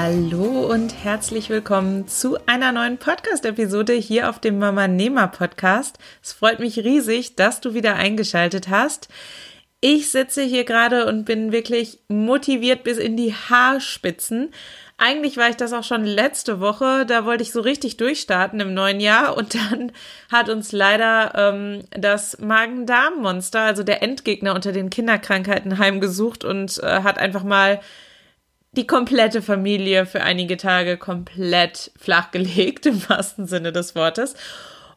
Hallo und herzlich willkommen zu einer neuen Podcast-Episode hier auf dem Mama Nehmer Podcast. Es freut mich riesig, dass du wieder eingeschaltet hast. Ich sitze hier gerade und bin wirklich motiviert bis in die Haarspitzen. Eigentlich war ich das auch schon letzte Woche. Da wollte ich so richtig durchstarten im neuen Jahr und dann hat uns leider ähm, das Magen-Darm-Monster, also der Endgegner unter den Kinderkrankheiten, heimgesucht und äh, hat einfach mal die komplette Familie für einige Tage komplett flachgelegt, im wahrsten Sinne des Wortes.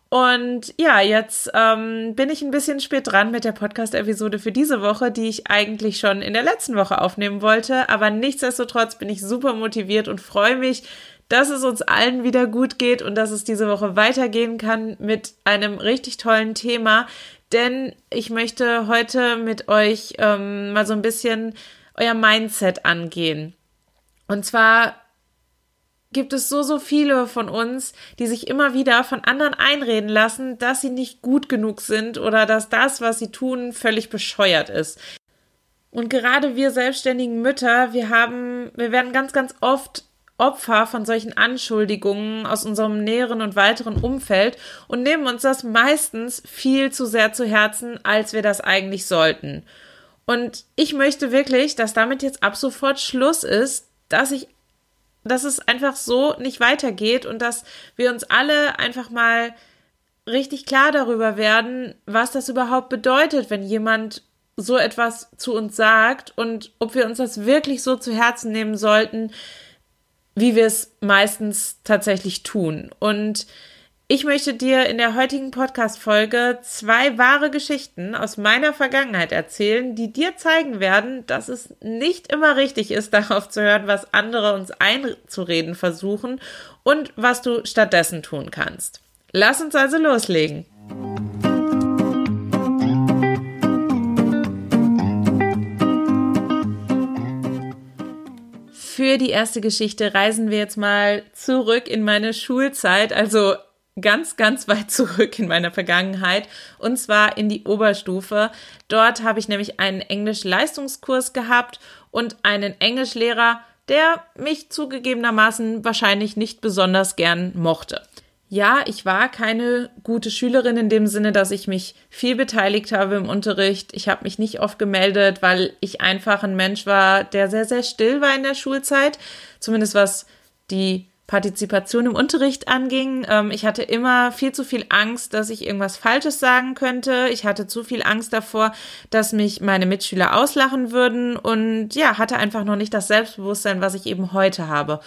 Und ja, jetzt ähm, bin ich ein bisschen spät dran mit der Podcast-Episode für diese Woche, die ich eigentlich schon in der letzten Woche aufnehmen wollte. Aber nichtsdestotrotz bin ich super motiviert und freue mich, dass es uns allen wieder gut geht und dass es diese Woche weitergehen kann mit einem richtig tollen Thema. Denn ich möchte heute mit euch ähm, mal so ein bisschen euer Mindset angehen. Und zwar gibt es so, so viele von uns, die sich immer wieder von anderen einreden lassen, dass sie nicht gut genug sind oder dass das, was sie tun, völlig bescheuert ist. Und gerade wir selbstständigen Mütter, wir haben, wir werden ganz, ganz oft Opfer von solchen Anschuldigungen aus unserem näheren und weiteren Umfeld und nehmen uns das meistens viel zu sehr zu Herzen, als wir das eigentlich sollten. Und ich möchte wirklich, dass damit jetzt ab sofort Schluss ist, dass ich, dass es einfach so nicht weitergeht und dass wir uns alle einfach mal richtig klar darüber werden, was das überhaupt bedeutet, wenn jemand so etwas zu uns sagt und ob wir uns das wirklich so zu Herzen nehmen sollten, wie wir es meistens tatsächlich tun. Und ich möchte dir in der heutigen Podcast-Folge zwei wahre Geschichten aus meiner Vergangenheit erzählen, die dir zeigen werden, dass es nicht immer richtig ist, darauf zu hören, was andere uns einzureden versuchen und was du stattdessen tun kannst. Lass uns also loslegen. Für die erste Geschichte reisen wir jetzt mal zurück in meine Schulzeit, also ganz, ganz weit zurück in meiner Vergangenheit und zwar in die Oberstufe. Dort habe ich nämlich einen Englisch-Leistungskurs gehabt und einen Englischlehrer, der mich zugegebenermaßen wahrscheinlich nicht besonders gern mochte. Ja, ich war keine gute Schülerin in dem Sinne, dass ich mich viel beteiligt habe im Unterricht. Ich habe mich nicht oft gemeldet, weil ich einfach ein Mensch war, der sehr, sehr still war in der Schulzeit. Zumindest was die Partizipation im Unterricht anging. Ähm, ich hatte immer viel zu viel Angst, dass ich irgendwas Falsches sagen könnte. Ich hatte zu viel Angst davor, dass mich meine Mitschüler auslachen würden und ja, hatte einfach noch nicht das Selbstbewusstsein, was ich eben heute habe.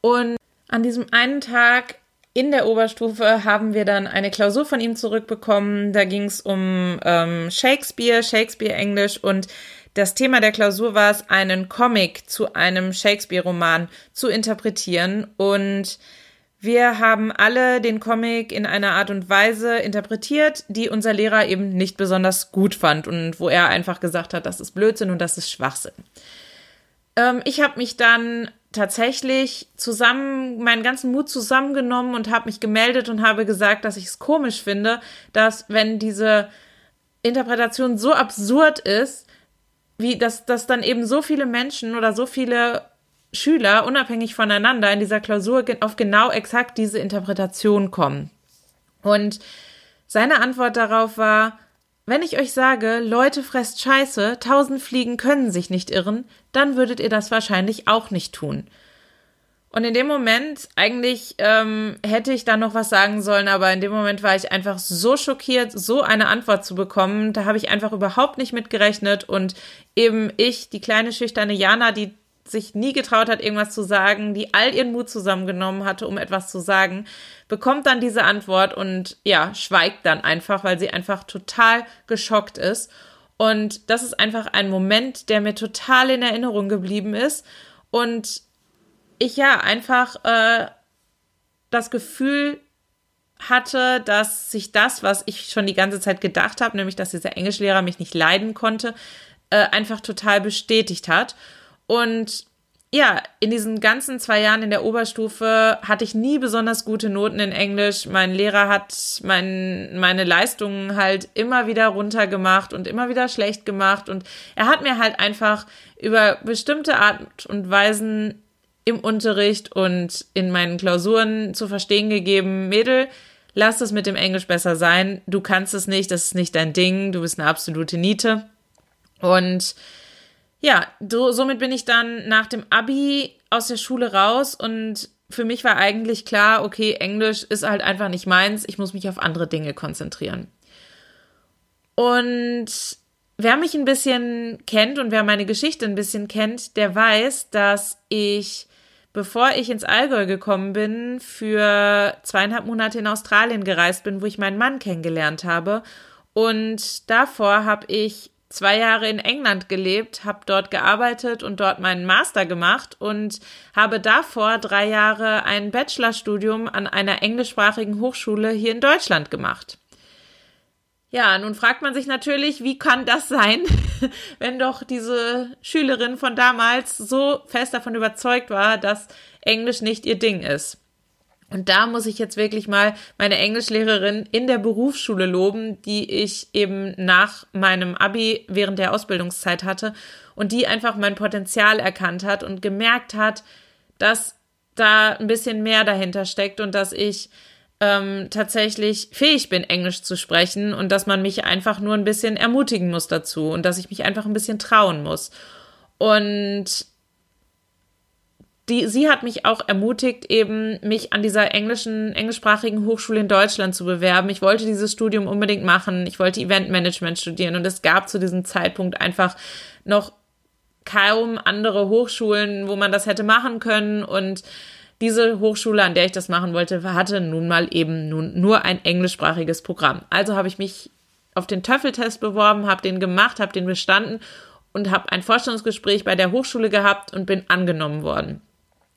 Und an diesem einen Tag in der Oberstufe haben wir dann eine Klausur von ihm zurückbekommen. Da ging es um ähm, Shakespeare, Shakespeare Englisch und das Thema der Klausur war es, einen Comic zu einem Shakespeare-Roman zu interpretieren und wir haben alle den Comic in einer Art und Weise interpretiert, die unser Lehrer eben nicht besonders gut fand und wo er einfach gesagt hat, das ist Blödsinn und das ist Schwachsinn. Ähm, ich habe mich dann tatsächlich zusammen, meinen ganzen Mut zusammengenommen und habe mich gemeldet und habe gesagt, dass ich es komisch finde, dass wenn diese Interpretation so absurd ist, wie, dass, dass dann eben so viele Menschen oder so viele Schüler unabhängig voneinander in dieser Klausur auf genau exakt diese Interpretation kommen. Und seine Antwort darauf war, wenn ich euch sage, Leute fresst Scheiße, tausend Fliegen können sich nicht irren, dann würdet ihr das wahrscheinlich auch nicht tun. Und in dem Moment, eigentlich ähm, hätte ich da noch was sagen sollen, aber in dem Moment war ich einfach so schockiert, so eine Antwort zu bekommen. Da habe ich einfach überhaupt nicht mit gerechnet. Und eben ich, die kleine schüchterne Jana, die sich nie getraut hat, irgendwas zu sagen, die all ihren Mut zusammengenommen hatte, um etwas zu sagen, bekommt dann diese Antwort und ja, schweigt dann einfach, weil sie einfach total geschockt ist. Und das ist einfach ein Moment, der mir total in Erinnerung geblieben ist. Und ich ja einfach äh, das Gefühl hatte, dass sich das, was ich schon die ganze Zeit gedacht habe, nämlich dass dieser Englischlehrer mich nicht leiden konnte, äh, einfach total bestätigt hat. Und ja, in diesen ganzen zwei Jahren in der Oberstufe hatte ich nie besonders gute Noten in Englisch. Mein Lehrer hat mein, meine Leistungen halt immer wieder runtergemacht und immer wieder schlecht gemacht. Und er hat mir halt einfach über bestimmte Art und Weisen im Unterricht und in meinen Klausuren zu verstehen gegeben, Mädel, lass es mit dem Englisch besser sein. Du kannst es nicht, das ist nicht dein Ding, du bist eine absolute Niete. Und ja, so, somit bin ich dann nach dem Abi aus der Schule raus und für mich war eigentlich klar, okay, Englisch ist halt einfach nicht meins, ich muss mich auf andere Dinge konzentrieren. Und wer mich ein bisschen kennt und wer meine Geschichte ein bisschen kennt, der weiß, dass ich bevor ich ins Allgäu gekommen bin, für zweieinhalb Monate in Australien gereist bin, wo ich meinen Mann kennengelernt habe. Und davor habe ich zwei Jahre in England gelebt, habe dort gearbeitet und dort meinen Master gemacht und habe davor drei Jahre ein Bachelorstudium an einer englischsprachigen Hochschule hier in Deutschland gemacht. Ja, nun fragt man sich natürlich, wie kann das sein, wenn doch diese Schülerin von damals so fest davon überzeugt war, dass Englisch nicht ihr Ding ist. Und da muss ich jetzt wirklich mal meine Englischlehrerin in der Berufsschule loben, die ich eben nach meinem Abi während der Ausbildungszeit hatte und die einfach mein Potenzial erkannt hat und gemerkt hat, dass da ein bisschen mehr dahinter steckt und dass ich ähm, tatsächlich fähig bin, Englisch zu sprechen und dass man mich einfach nur ein bisschen ermutigen muss dazu und dass ich mich einfach ein bisschen trauen muss. Und die, sie hat mich auch ermutigt, eben mich an dieser englischen, englischsprachigen Hochschule in Deutschland zu bewerben. Ich wollte dieses Studium unbedingt machen. Ich wollte Eventmanagement studieren und es gab zu diesem Zeitpunkt einfach noch kaum andere Hochschulen, wo man das hätte machen können und diese Hochschule, an der ich das machen wollte, hatte nun mal eben nun nur ein englischsprachiges Programm. Also habe ich mich auf den Töffeltest beworben, habe den gemacht, habe den bestanden und habe ein Vorstellungsgespräch bei der Hochschule gehabt und bin angenommen worden.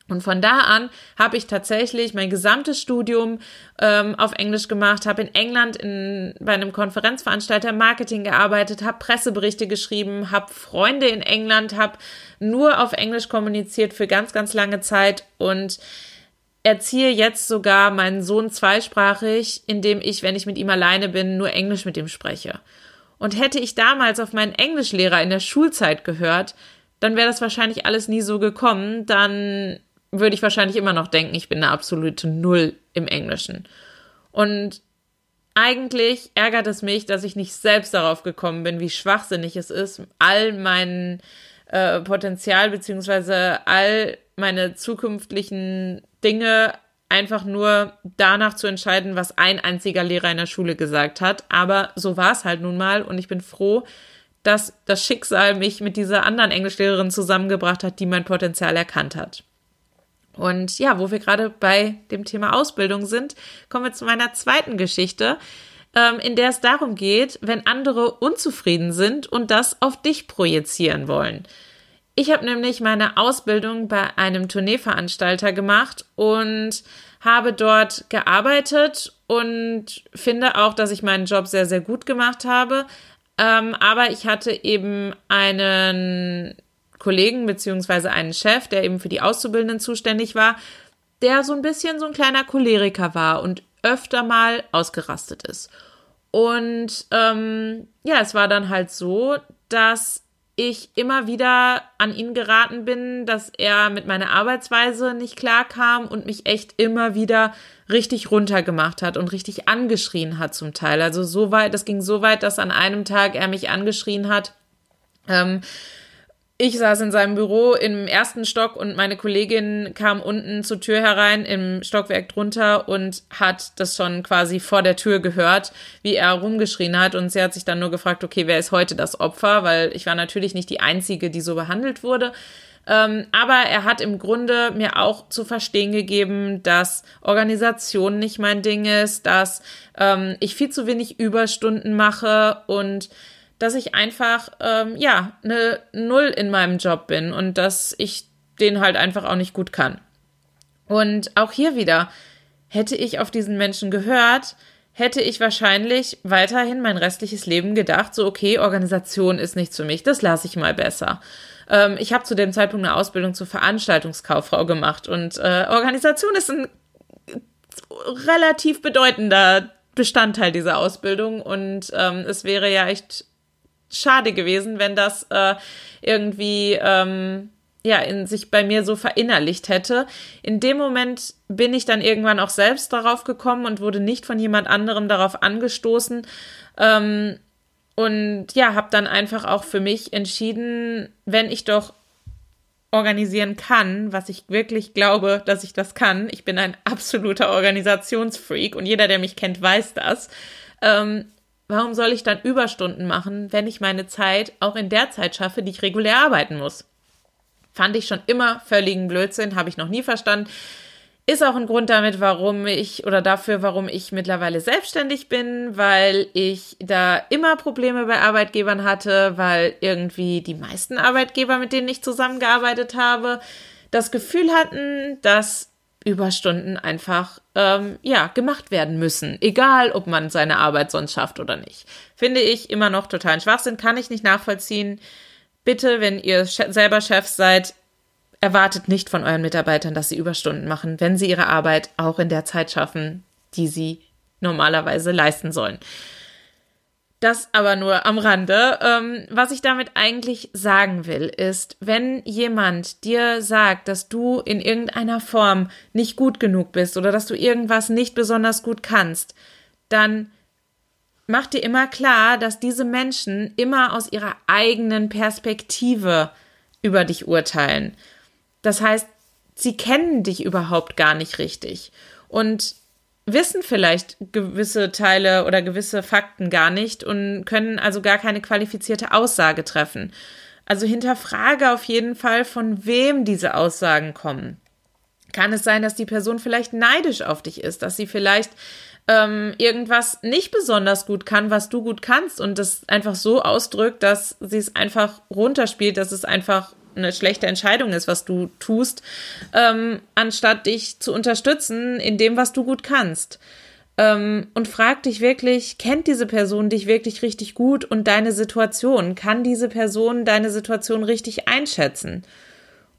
Und von da an habe ich tatsächlich mein gesamtes Studium ähm, auf Englisch gemacht, habe in England in, bei einem Konferenzveranstalter Marketing gearbeitet, habe Presseberichte geschrieben, habe Freunde in England, habe nur auf Englisch kommuniziert für ganz, ganz lange Zeit und erziehe jetzt sogar meinen Sohn zweisprachig, indem ich, wenn ich mit ihm alleine bin, nur Englisch mit ihm spreche. Und hätte ich damals auf meinen Englischlehrer in der Schulzeit gehört, dann wäre das wahrscheinlich alles nie so gekommen. Dann würde ich wahrscheinlich immer noch denken, ich bin eine absolute Null im Englischen. Und eigentlich ärgert es mich, dass ich nicht selbst darauf gekommen bin, wie schwachsinnig es ist, all mein äh, Potenzial beziehungsweise all meine zukünftigen Dinge einfach nur danach zu entscheiden, was ein einziger Lehrer in der Schule gesagt hat. Aber so war es halt nun mal und ich bin froh, dass das Schicksal mich mit dieser anderen Englischlehrerin zusammengebracht hat, die mein Potenzial erkannt hat. Und ja, wo wir gerade bei dem Thema Ausbildung sind, kommen wir zu meiner zweiten Geschichte, ähm, in der es darum geht, wenn andere unzufrieden sind und das auf dich projizieren wollen. Ich habe nämlich meine Ausbildung bei einem Tourneeveranstalter gemacht und habe dort gearbeitet und finde auch, dass ich meinen Job sehr, sehr gut gemacht habe. Ähm, aber ich hatte eben einen Kollegen beziehungsweise einen Chef, der eben für die Auszubildenden zuständig war, der so ein bisschen so ein kleiner Choleriker war und öfter mal ausgerastet ist. Und ähm, ja, es war dann halt so, dass ich immer wieder an ihn geraten bin, dass er mit meiner Arbeitsweise nicht klarkam und mich echt immer wieder richtig runtergemacht hat und richtig angeschrien hat zum Teil. Also so weit, das ging so weit, dass an einem Tag er mich angeschrien hat. Ähm, ich saß in seinem Büro im ersten Stock und meine Kollegin kam unten zur Tür herein im Stockwerk drunter und hat das schon quasi vor der Tür gehört, wie er rumgeschrien hat. Und sie hat sich dann nur gefragt, okay, wer ist heute das Opfer? Weil ich war natürlich nicht die Einzige, die so behandelt wurde. Ähm, aber er hat im Grunde mir auch zu verstehen gegeben, dass Organisation nicht mein Ding ist, dass ähm, ich viel zu wenig Überstunden mache und dass ich einfach, ähm, ja, eine Null in meinem Job bin und dass ich den halt einfach auch nicht gut kann. Und auch hier wieder, hätte ich auf diesen Menschen gehört, hätte ich wahrscheinlich weiterhin mein restliches Leben gedacht, so okay, Organisation ist nichts für mich, das lasse ich mal besser. Ähm, ich habe zu dem Zeitpunkt eine Ausbildung zur Veranstaltungskauffrau gemacht und äh, Organisation ist ein relativ bedeutender Bestandteil dieser Ausbildung und ähm, es wäre ja echt schade gewesen, wenn das äh, irgendwie ähm, ja, in sich bei mir so verinnerlicht hätte. In dem Moment bin ich dann irgendwann auch selbst darauf gekommen und wurde nicht von jemand anderem darauf angestoßen. Ähm, und ja, habe dann einfach auch für mich entschieden, wenn ich doch organisieren kann, was ich wirklich glaube, dass ich das kann. Ich bin ein absoluter Organisationsfreak und jeder, der mich kennt, weiß das. Ähm, warum soll ich dann Überstunden machen, wenn ich meine Zeit auch in der Zeit schaffe, die ich regulär arbeiten muss? Fand ich schon immer völligen Blödsinn, habe ich noch nie verstanden. Ist auch ein Grund damit, warum ich oder dafür, warum ich mittlerweile selbstständig bin, weil ich da immer Probleme bei Arbeitgebern hatte, weil irgendwie die meisten Arbeitgeber, mit denen ich zusammengearbeitet habe, das Gefühl hatten, dass Überstunden einfach ähm, ja gemacht werden müssen, egal ob man seine Arbeit sonst schafft oder nicht. Finde ich immer noch totalen Schwachsinn, kann ich nicht nachvollziehen bitte, wenn ihr selber Chefs seid, erwartet nicht von euren Mitarbeitern, dass sie Überstunden machen, wenn sie ihre Arbeit auch in der Zeit schaffen, die sie normalerweise leisten sollen. Das aber nur am Rande. Ähm, was ich damit eigentlich sagen will, ist, wenn jemand dir sagt, dass du in irgendeiner Form nicht gut genug bist oder dass du irgendwas nicht besonders gut kannst, dann mach dir immer klar, dass diese Menschen immer aus ihrer eigenen Perspektive über dich urteilen. Das heißt, sie kennen dich überhaupt gar nicht richtig und wissen vielleicht gewisse Teile oder gewisse Fakten gar nicht und können also gar keine qualifizierte Aussage treffen. Also hinterfrage auf jeden Fall, von wem diese Aussagen kommen. Kann es sein, dass die Person vielleicht neidisch auf dich ist, dass sie vielleicht ähm, irgendwas nicht besonders gut kann, was du gut kannst und das einfach so ausdrückt, dass sie es einfach runterspielt, dass es einfach eine schlechte Entscheidung ist, was du tust, ähm, anstatt dich zu unterstützen in dem, was du gut kannst. Ähm, und frag dich wirklich, kennt diese Person dich wirklich richtig gut und deine Situation? Kann diese Person deine Situation richtig einschätzen?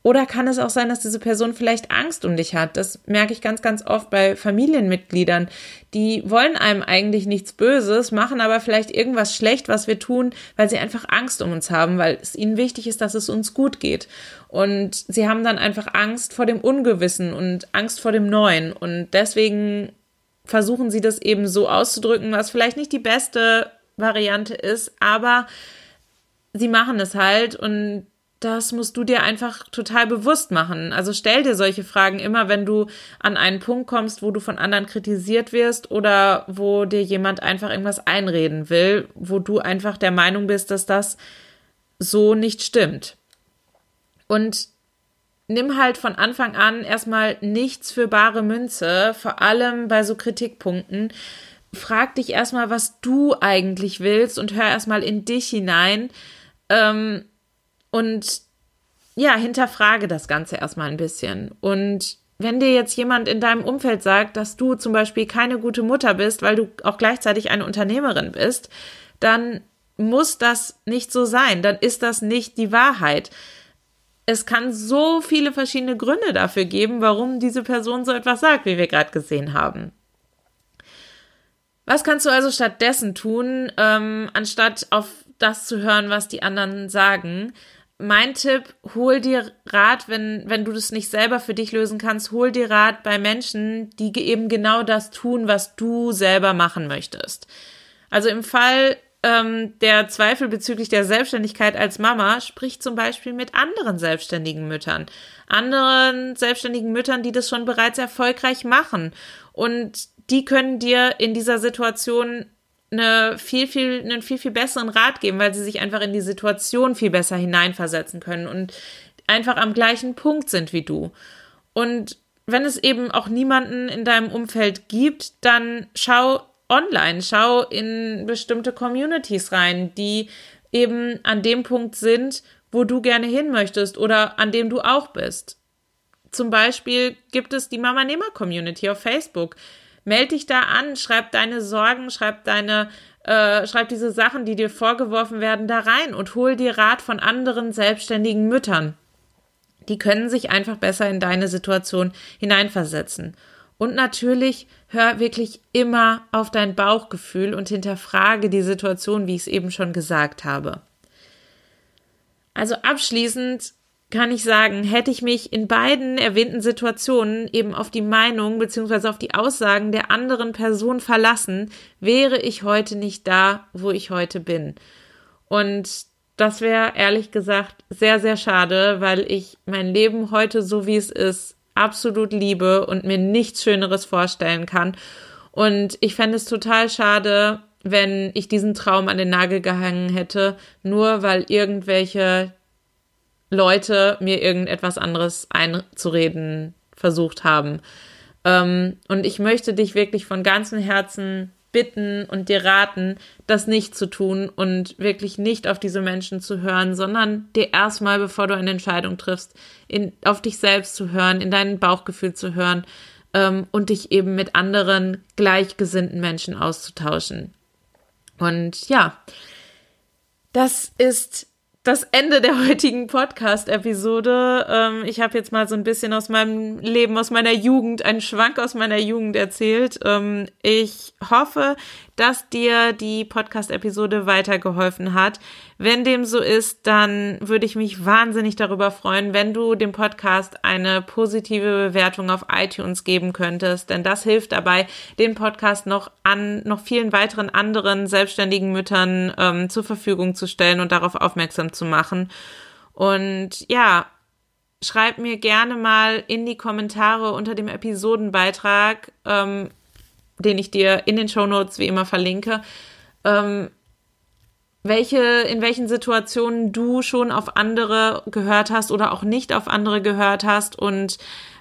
Oder kann es auch sein, dass diese Person vielleicht Angst um dich hat? Das merke ich ganz, ganz oft bei Familienmitgliedern. Die wollen einem eigentlich nichts Böses, machen aber vielleicht irgendwas schlecht, was wir tun, weil sie einfach Angst um uns haben, weil es ihnen wichtig ist, dass es uns gut geht. Und sie haben dann einfach Angst vor dem Ungewissen und Angst vor dem Neuen. Und deswegen versuchen sie das eben so auszudrücken, was vielleicht nicht die beste Variante ist, aber sie machen es halt und das musst du dir einfach total bewusst machen. Also stell dir solche Fragen immer, wenn du an einen Punkt kommst, wo du von anderen kritisiert wirst oder wo dir jemand einfach irgendwas einreden will, wo du einfach der Meinung bist, dass das so nicht stimmt. Und nimm halt von Anfang an erstmal nichts für bare Münze, vor allem bei so Kritikpunkten. Frag dich erstmal, was du eigentlich willst und hör erstmal in dich hinein. Ähm, und ja, hinterfrage das Ganze erstmal ein bisschen. Und wenn dir jetzt jemand in deinem Umfeld sagt, dass du zum Beispiel keine gute Mutter bist, weil du auch gleichzeitig eine Unternehmerin bist, dann muss das nicht so sein. Dann ist das nicht die Wahrheit. Es kann so viele verschiedene Gründe dafür geben, warum diese Person so etwas sagt, wie wir gerade gesehen haben. Was kannst du also stattdessen tun, ähm, anstatt auf das zu hören, was die anderen sagen? Mein Tipp, hol dir Rat, wenn, wenn du das nicht selber für dich lösen kannst, hol dir Rat bei Menschen, die eben genau das tun, was du selber machen möchtest. Also im Fall ähm, der Zweifel bezüglich der Selbstständigkeit als Mama, sprich zum Beispiel mit anderen selbstständigen Müttern, anderen selbstständigen Müttern, die das schon bereits erfolgreich machen. Und die können dir in dieser Situation eine viel, viel, einen viel, viel besseren Rat geben, weil sie sich einfach in die Situation viel besser hineinversetzen können und einfach am gleichen Punkt sind wie du. Und wenn es eben auch niemanden in deinem Umfeld gibt, dann schau online, schau in bestimmte Communities rein, die eben an dem Punkt sind, wo du gerne hin möchtest oder an dem du auch bist. Zum Beispiel gibt es die Mama Nehmer Community auf Facebook. Meld dich da an, schreib deine Sorgen, schreib deine, äh, schreib diese Sachen, die dir vorgeworfen werden, da rein und hol dir Rat von anderen selbstständigen Müttern. Die können sich einfach besser in deine Situation hineinversetzen. Und natürlich hör wirklich immer auf dein Bauchgefühl und hinterfrage die Situation, wie ich es eben schon gesagt habe. Also abschließend kann ich sagen, hätte ich mich in beiden erwähnten Situationen eben auf die Meinung bzw. auf die Aussagen der anderen Person verlassen, wäre ich heute nicht da, wo ich heute bin. Und das wäre ehrlich gesagt sehr, sehr schade, weil ich mein Leben heute so wie es ist absolut liebe und mir nichts Schöneres vorstellen kann. Und ich fände es total schade, wenn ich diesen Traum an den Nagel gehangen hätte, nur weil irgendwelche Leute mir irgendetwas anderes einzureden versucht haben. Ähm, und ich möchte dich wirklich von ganzem Herzen bitten und dir raten, das nicht zu tun und wirklich nicht auf diese Menschen zu hören, sondern dir erstmal, bevor du eine Entscheidung triffst, in, auf dich selbst zu hören, in dein Bauchgefühl zu hören ähm, und dich eben mit anderen gleichgesinnten Menschen auszutauschen. Und ja, das ist das Ende der heutigen Podcast-Episode. Ähm, ich habe jetzt mal so ein bisschen aus meinem Leben, aus meiner Jugend, einen Schwank aus meiner Jugend erzählt. Ähm, ich hoffe, dass dir die Podcast-Episode weitergeholfen hat. Wenn dem so ist, dann würde ich mich wahnsinnig darüber freuen, wenn du dem Podcast eine positive Bewertung auf iTunes geben könntest, denn das hilft dabei, den Podcast noch an noch vielen weiteren anderen selbstständigen Müttern ähm, zur Verfügung zu stellen und darauf aufmerksam zu machen. Und ja, schreib mir gerne mal in die Kommentare unter dem Episodenbeitrag, ähm, den ich dir in den Show Notes wie immer verlinke, ähm, welche, in welchen Situationen du schon auf andere gehört hast oder auch nicht auf andere gehört hast und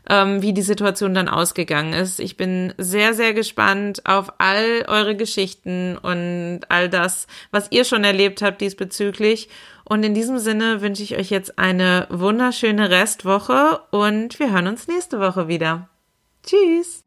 ähm, wie die Situation dann ausgegangen ist. Ich bin sehr, sehr gespannt auf all eure Geschichten und all das, was ihr schon erlebt habt diesbezüglich. Und in diesem Sinne wünsche ich euch jetzt eine wunderschöne Restwoche und wir hören uns nächste Woche wieder. Tschüss!